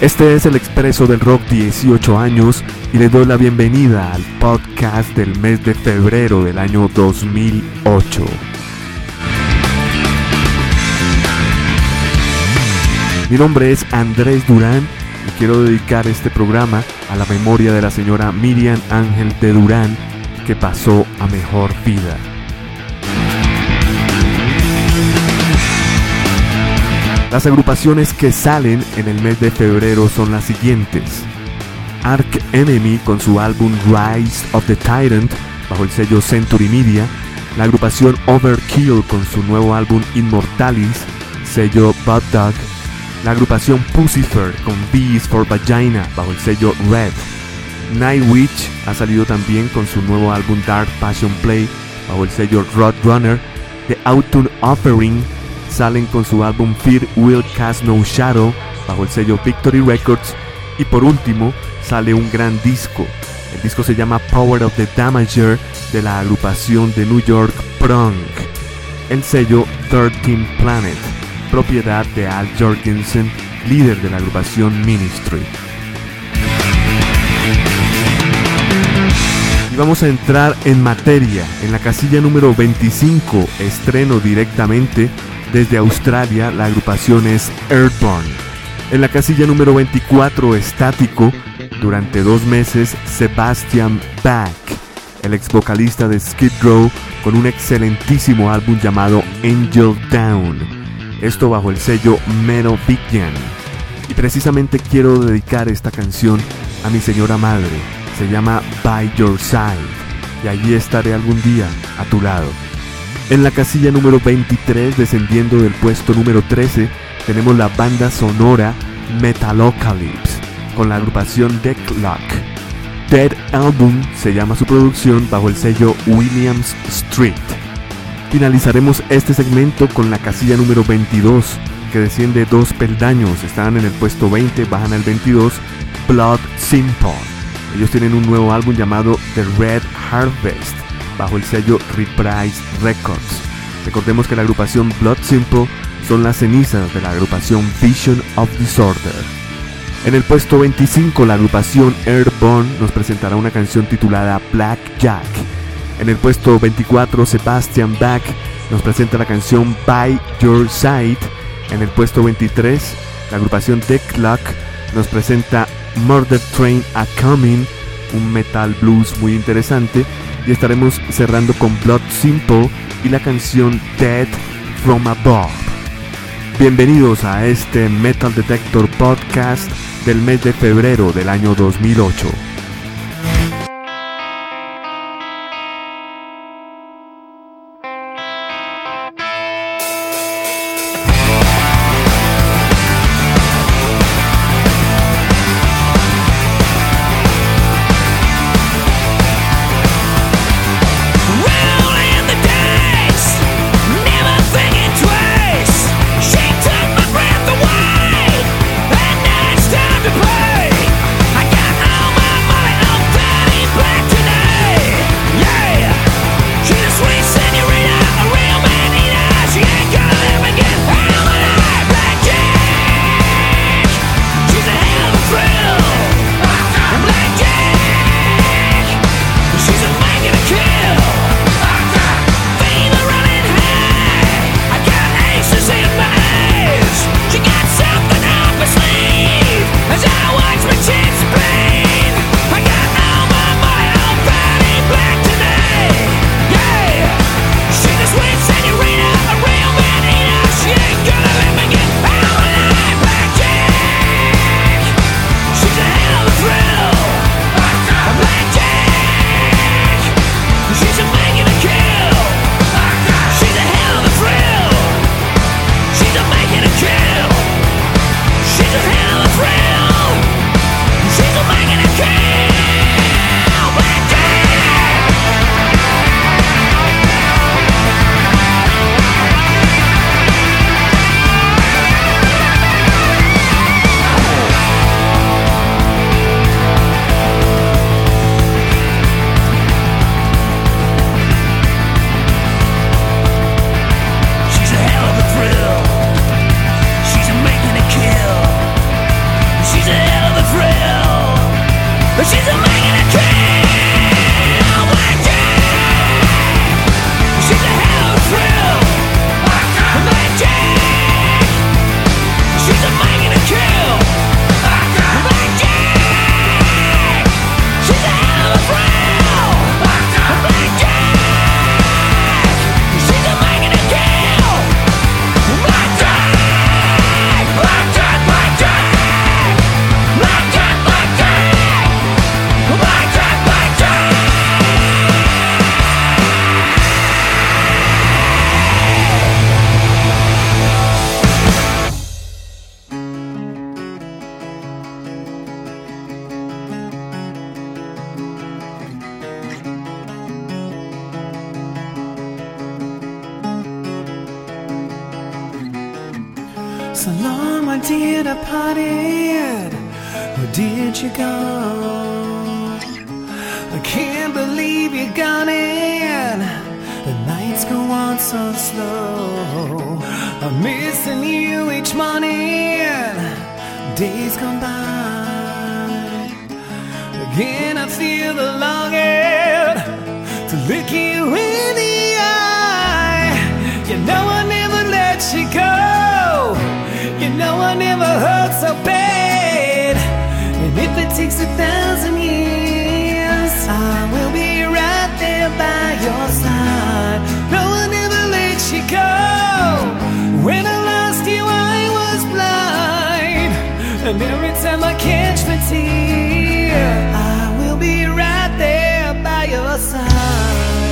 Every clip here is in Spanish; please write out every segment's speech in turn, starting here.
Este es el Expreso del Rock 18 años y le doy la bienvenida al podcast del mes de febrero del año 2008. Mi nombre es Andrés Durán y quiero dedicar este programa a la memoria de la señora Miriam Ángel de Durán que pasó a mejor vida. Las agrupaciones que salen en el mes de febrero son las siguientes. Ark Enemy con su álbum Rise of the Tyrant bajo el sello Century Media, la agrupación Overkill con su nuevo álbum Immortalis, sello Bud Dog, la agrupación Pucifer con Bees for Vagina bajo el sello Red, Nightwitch ha salido también con su nuevo álbum Dark Passion Play bajo el sello Roadrunner, The Autumn Offering salen con su álbum Fear Will Cast No Shadow bajo el sello Victory Records y por último sale un gran disco. El disco se llama Power of the Damager de la agrupación de New York Prong. El sello 13 Planet, propiedad de Al Jorgensen, líder de la agrupación Ministry. Y vamos a entrar en materia. En la casilla número 25, estreno directamente desde Australia, la agrupación es Earthborn. En la casilla número 24, estático, durante dos meses, Sebastian Bach, el ex vocalista de Skid Row, con un excelentísimo álbum llamado Angel Down. Esto bajo el sello Metal Vision. Y precisamente quiero dedicar esta canción a mi señora madre. Se llama By Your Side. Y allí estaré algún día a tu lado. En la casilla número 23, descendiendo del puesto número 13, tenemos la banda sonora Metalocalypse con la agrupación Decklock. Dead Album se llama su producción bajo el sello Williams Street. Finalizaremos este segmento con la casilla número 22, que desciende dos peldaños, están en el puesto 20, bajan al 22, Blood Simple. Ellos tienen un nuevo álbum llamado The Red Harvest bajo el sello Reprise Records. Recordemos que la agrupación Blood Simple son las cenizas de la agrupación Vision of Disorder. En el puesto 25 la agrupación Airborne nos presentará una canción titulada Black Jack. En el puesto 24 Sebastian Bach nos presenta la canción By Your Side. En el puesto 23 la agrupación Decklock nos presenta Murder Train a Coming, un metal blues muy interesante y estaremos cerrando con Blood Simple y la canción Dead from Above. Bienvenidos a este Metal Detector Podcast del mes de febrero del año 2008. and my kinsman tear. I will be right there by your side.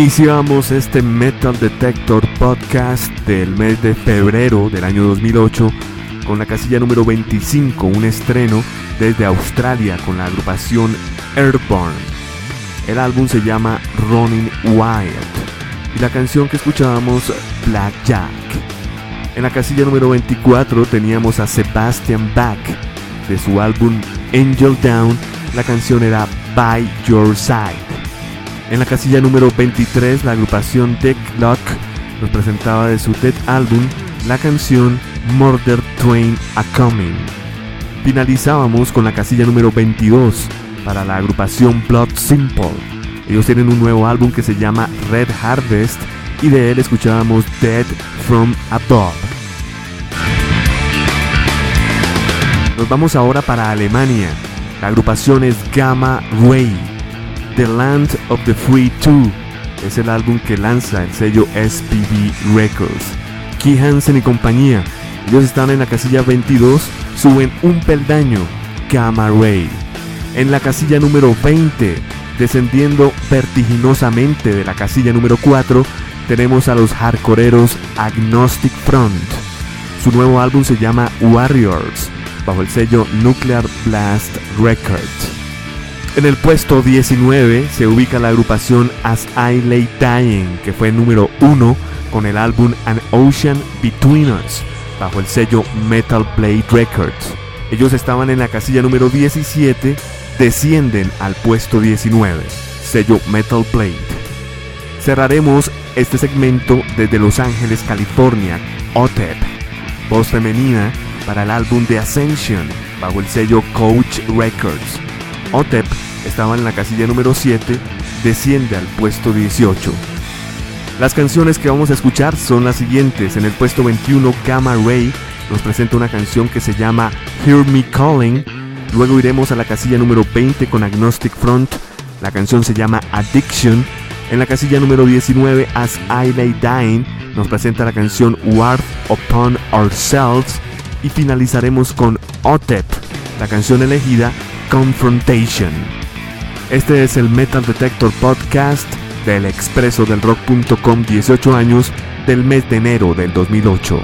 Iniciamos este Metal Detector Podcast del mes de febrero del año 2008 con la casilla número 25, un estreno desde Australia con la agrupación Airborne. El álbum se llama Running Wild y la canción que escuchábamos Black Jack. En la casilla número 24 teníamos a Sebastian Bach de su álbum Angel Down, la canción era By Your Side. En la casilla número 23, la agrupación Deck Lock nos presentaba de su Dead álbum la canción Murder Train A Coming. Finalizábamos con la casilla número 22 para la agrupación Blood Simple. Ellos tienen un nuevo álbum que se llama Red Harvest y de él escuchábamos Dead From Above. Nos vamos ahora para Alemania. La agrupación es Gamma Ray. The Land of the Free 2 es el álbum que lanza el sello SPV Records. Key Hansen y compañía, ellos están en la casilla 22, suben un peldaño, Gamma. En la casilla número 20, descendiendo vertiginosamente de la casilla número 4, tenemos a los hardcoreeros Agnostic Front. Su nuevo álbum se llama Warriors, bajo el sello Nuclear Blast Records. En el puesto 19 se ubica la agrupación As I Lay Dying, que fue número 1 con el álbum An Ocean Between Us, bajo el sello Metal Blade Records. Ellos estaban en la casilla número 17, descienden al puesto 19, sello Metal Blade. Cerraremos este segmento desde Los Ángeles, California, OTEP, voz femenina para el álbum The Ascension, bajo el sello Coach Records. OTEP estaba en la casilla número 7, desciende al puesto 18. Las canciones que vamos a escuchar son las siguientes. En el puesto 21, Gamma Ray nos presenta una canción que se llama Hear Me Calling. Luego iremos a la casilla número 20 con Agnostic Front. La canción se llama Addiction. En la casilla número 19, As I Lay Dying, nos presenta la canción War Upon Ourselves. Y finalizaremos con OTEP, la canción elegida Confrontation. Este es el Metal Detector Podcast del expreso del rock.com 18 años del mes de enero del 2008.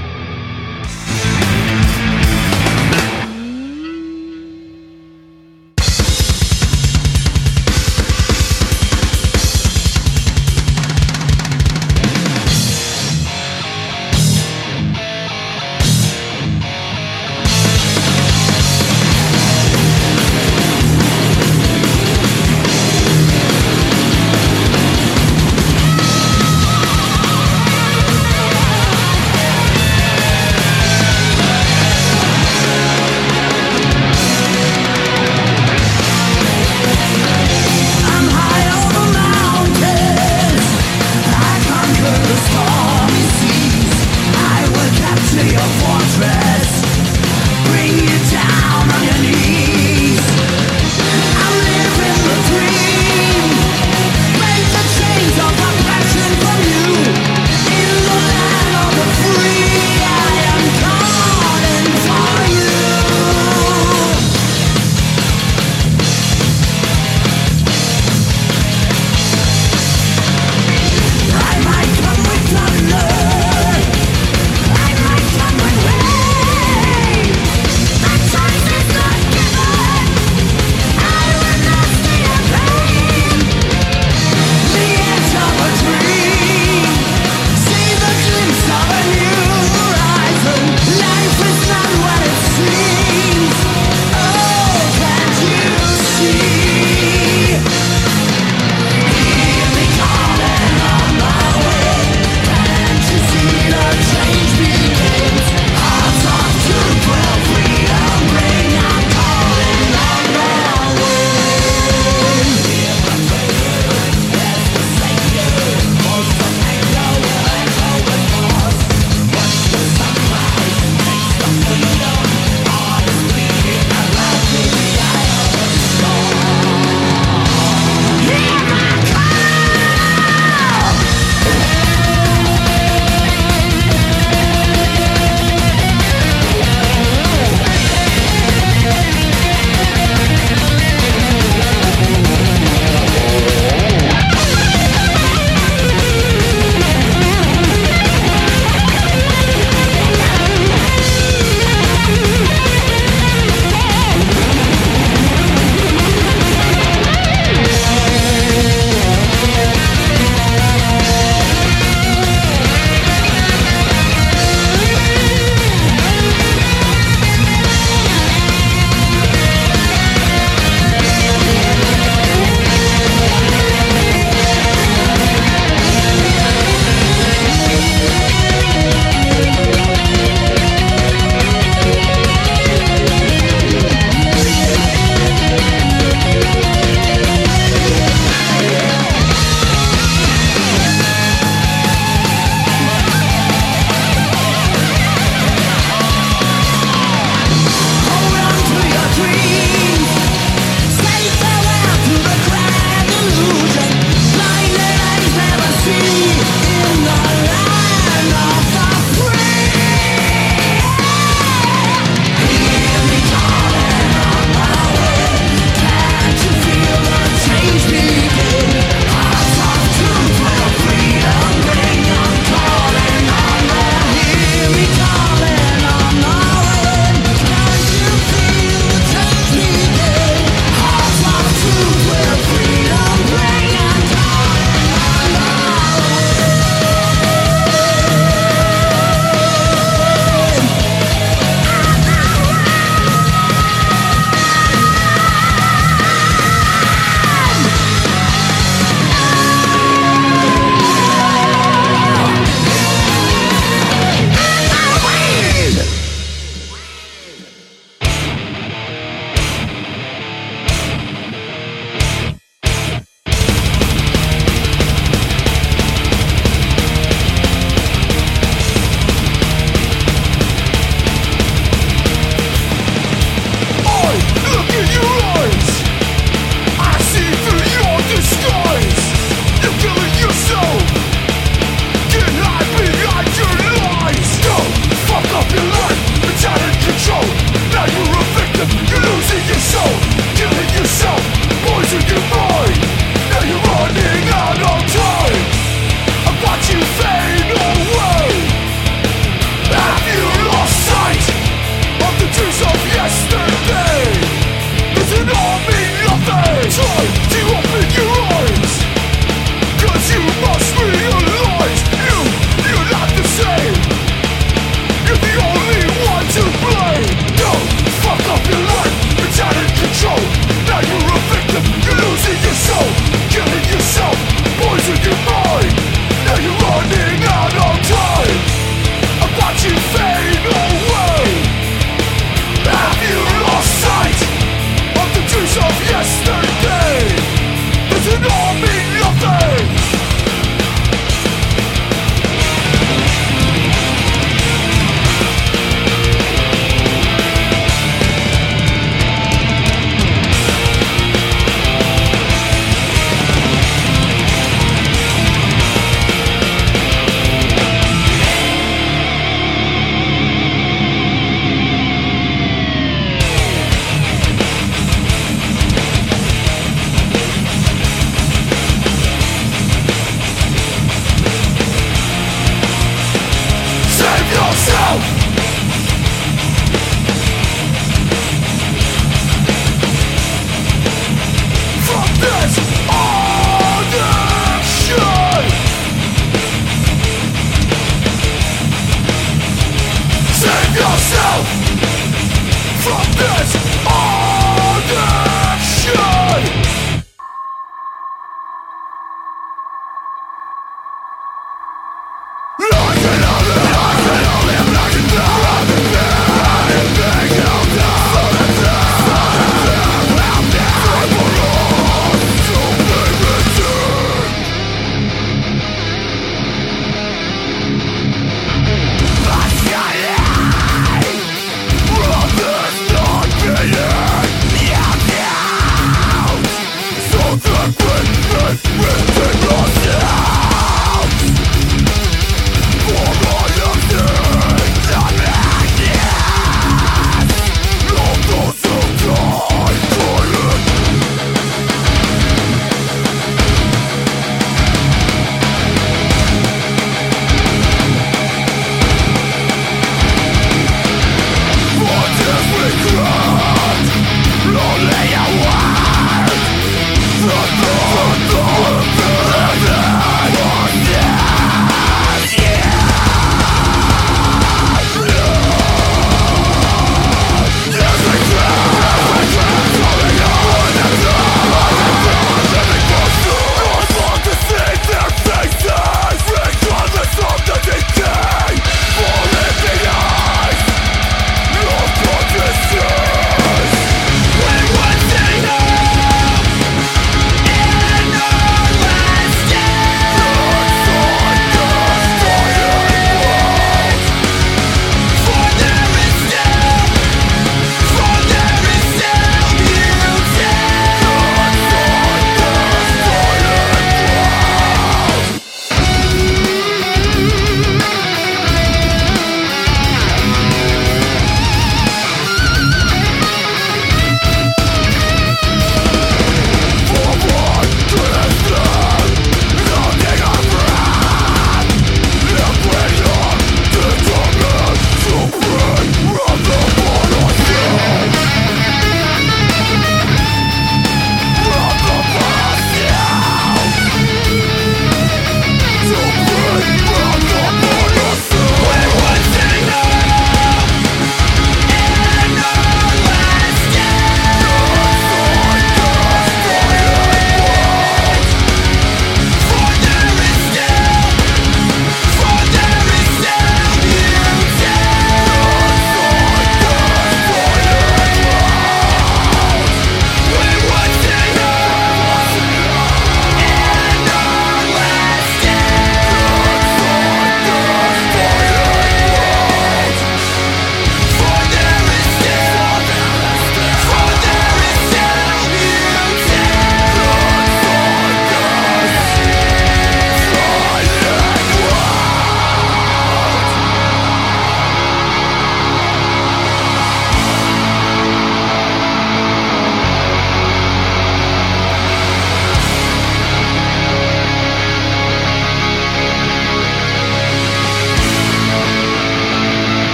you.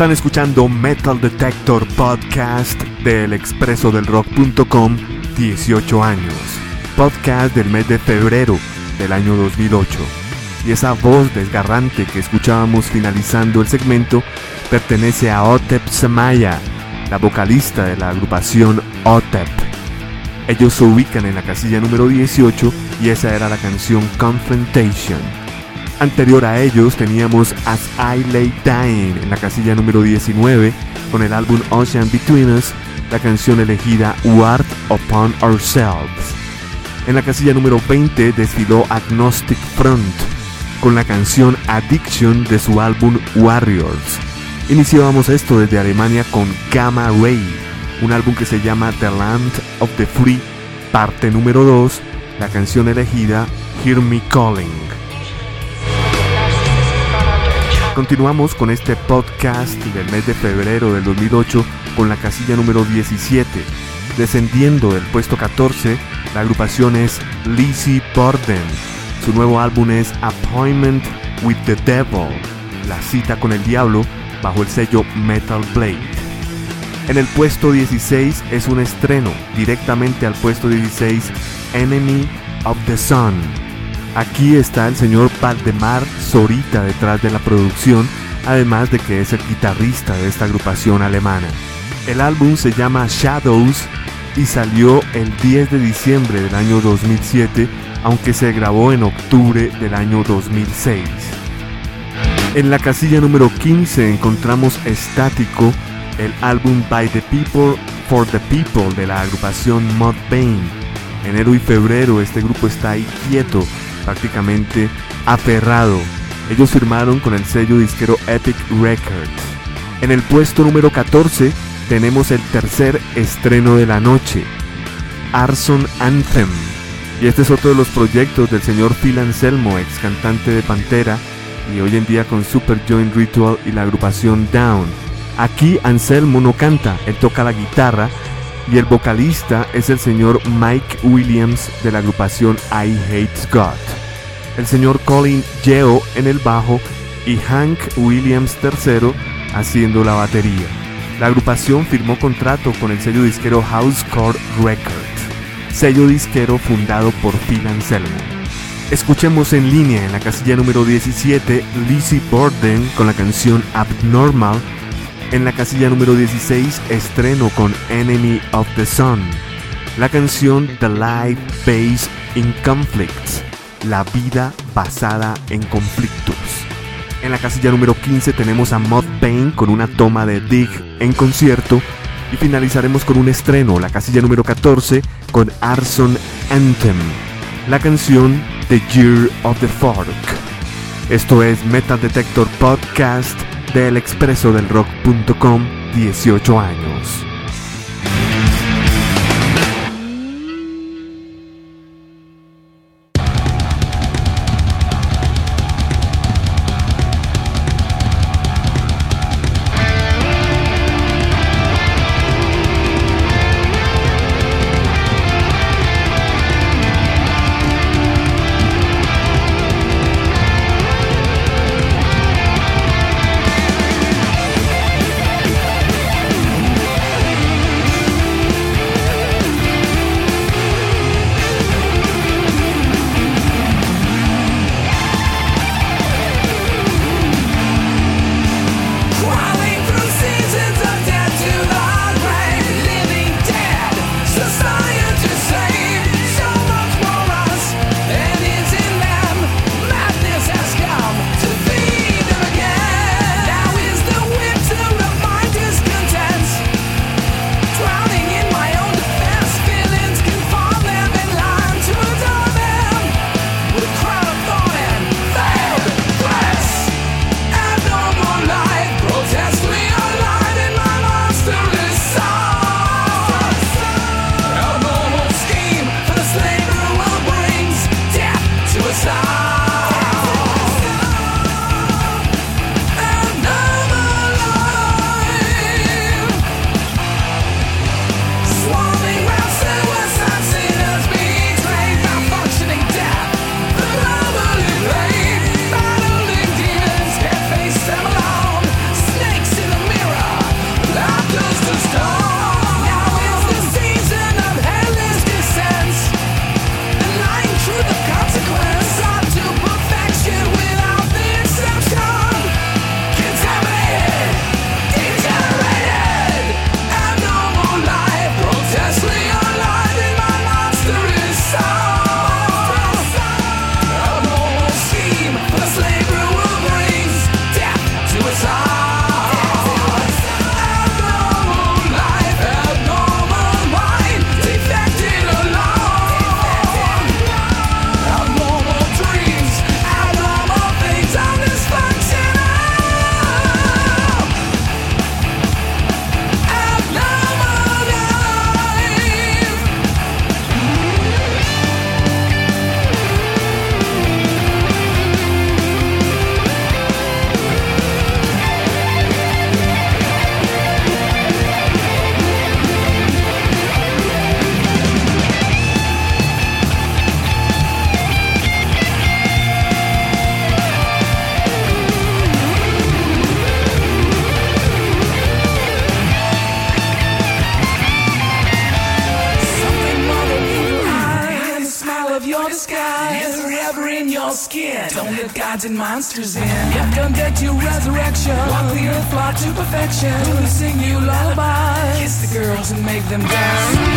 Están escuchando Metal Detector Podcast del expreso del rock.com 18 años. Podcast del mes de febrero del año 2008. Y esa voz desgarrante que escuchábamos finalizando el segmento pertenece a Otep Samaya, la vocalista de la agrupación Otep. Ellos se ubican en la casilla número 18 y esa era la canción Confrontation. Anterior a ellos teníamos As I Lay Dying en la casilla número 19 con el álbum Ocean Between Us, la canción elegida Ward Upon Ourselves. En la casilla número 20 desfiló Agnostic Front con la canción Addiction de su álbum Warriors. Iniciábamos esto desde Alemania con Gamma Ray, un álbum que se llama The Land of the Free, parte número 2, la canción elegida Hear Me Calling. Continuamos con este podcast del mes de febrero del 2008 con la casilla número 17. Descendiendo del puesto 14, la agrupación es Lizzie Borden. Su nuevo álbum es Appointment with the Devil, la cita con el diablo, bajo el sello Metal Blade. En el puesto 16 es un estreno, directamente al puesto 16, Enemy of the Sun. Aquí está el señor Valdemar Zorita detrás de la producción, además de que es el guitarrista de esta agrupación alemana. El álbum se llama Shadows y salió el 10 de diciembre del año 2007, aunque se grabó en octubre del año 2006. En la casilla número 15 encontramos Estático, el álbum By the People for the People de la agrupación Mudvayne. Enero y febrero este grupo está ahí quieto, prácticamente aferrado. Ellos firmaron con el sello disquero Epic Records. En el puesto número 14 tenemos el tercer estreno de la noche, Arson Anthem. Y este es otro de los proyectos del señor Phil Anselmo, ex cantante de Pantera, y hoy en día con Super Joint Ritual y la agrupación Down. Aquí Anselmo no canta, él toca la guitarra y el vocalista es el señor Mike Williams de la agrupación I Hate God. El señor Colin Yeo en el bajo y Hank Williams III haciendo la batería. La agrupación firmó contrato con el sello disquero Housecore Records, sello disquero fundado por Phil Anselmo. Escuchemos en línea en la casilla número 17 Lizzie Borden con la canción Abnormal. En la casilla número 16 estreno con Enemy of the Sun. La canción The Life Based in Conflicts. La vida basada en conflictos. En la casilla número 15 tenemos a Mudvayne con una toma de Dig en concierto. Y finalizaremos con un estreno, la casilla número 14, con Arson Anthem. La canción The Year of the Fork. Esto es Metal Detector Podcast del expreso del rock.com 18 años. and monsters in. I've come get to resurrection. Walk the earth, fly to perfection. Do we sing you lullabies? Kiss the girls and make them dance.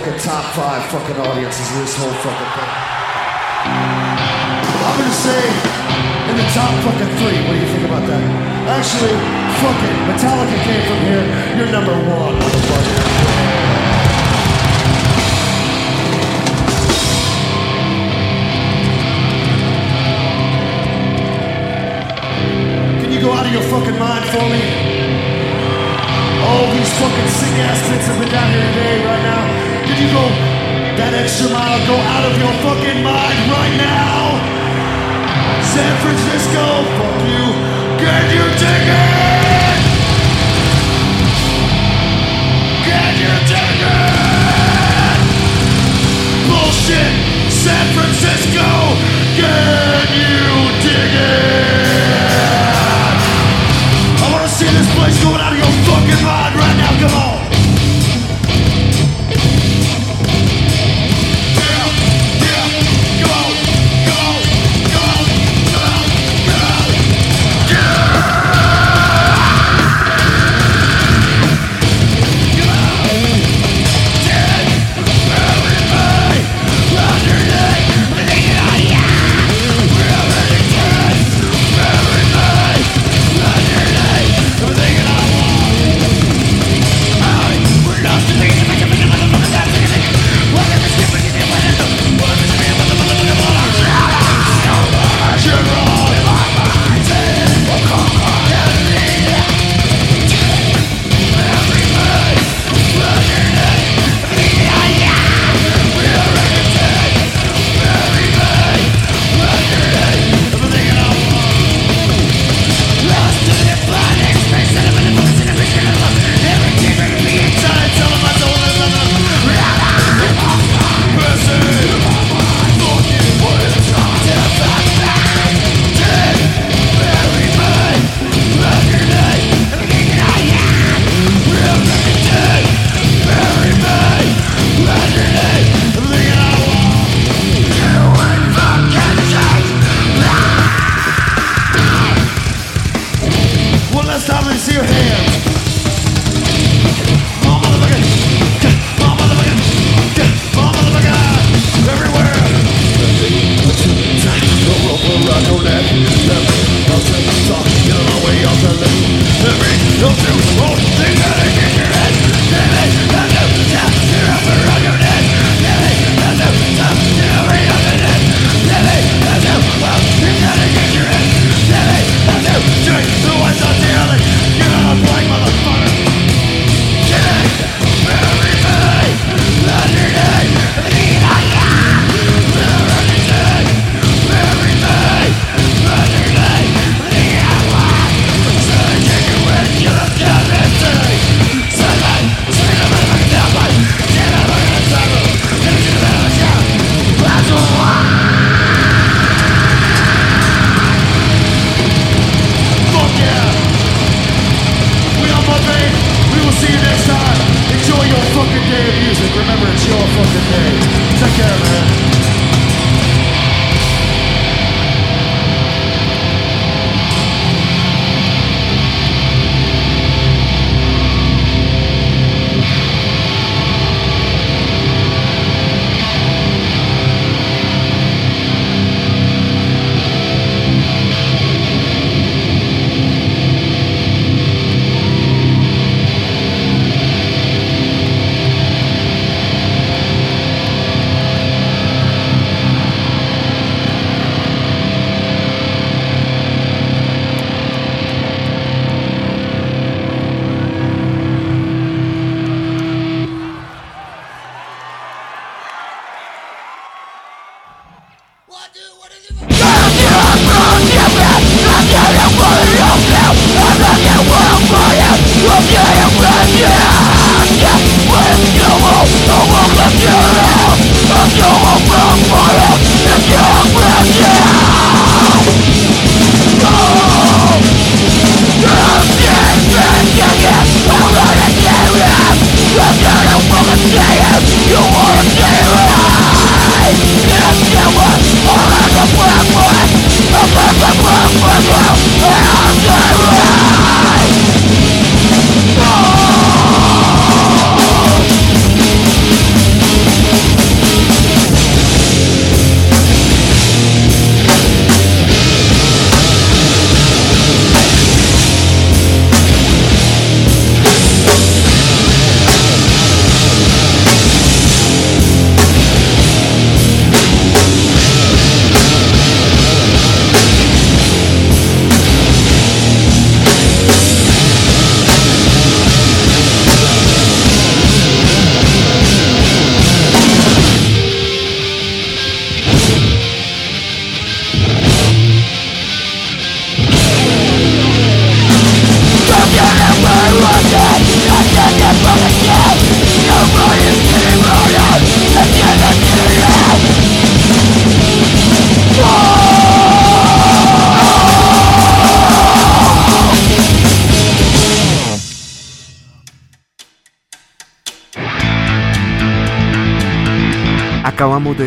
fucking top five fucking audiences in this whole fucking thing. I'm gonna say in the top fucking three. What do you think about that? Actually, fuck it. Metallica came from here. You're number one, motherfucker. go out of your fucking mind for me? All these fucking sick ass kids have been down here today, right now. Did you go that extra mile? Go out of your fucking mind right now. San Francisco, fuck you. Can you take it? Can you take it? Bullshit, San Francisco. Can you dig it? I wanna see this place going out of your fucking mind right now. Come on.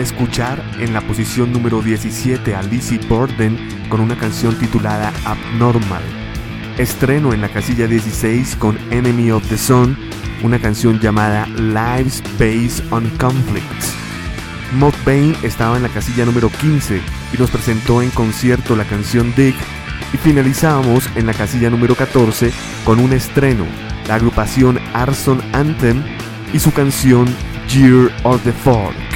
Escuchar en la posición número 17 a Lizzie Borden con una canción titulada Abnormal. Estreno en la casilla 16 con Enemy of the Sun, una canción llamada Lives Based on Conflicts. Mudvayne estaba en la casilla número 15 y nos presentó en concierto la canción Dig y finalizamos en la casilla número 14 con un estreno, la agrupación Arson Anthem y su canción Year of the Folk.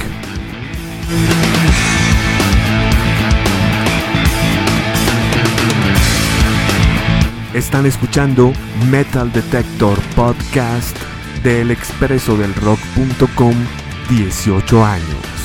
Están escuchando Metal Detector Podcast del expreso del rock.com 18 años.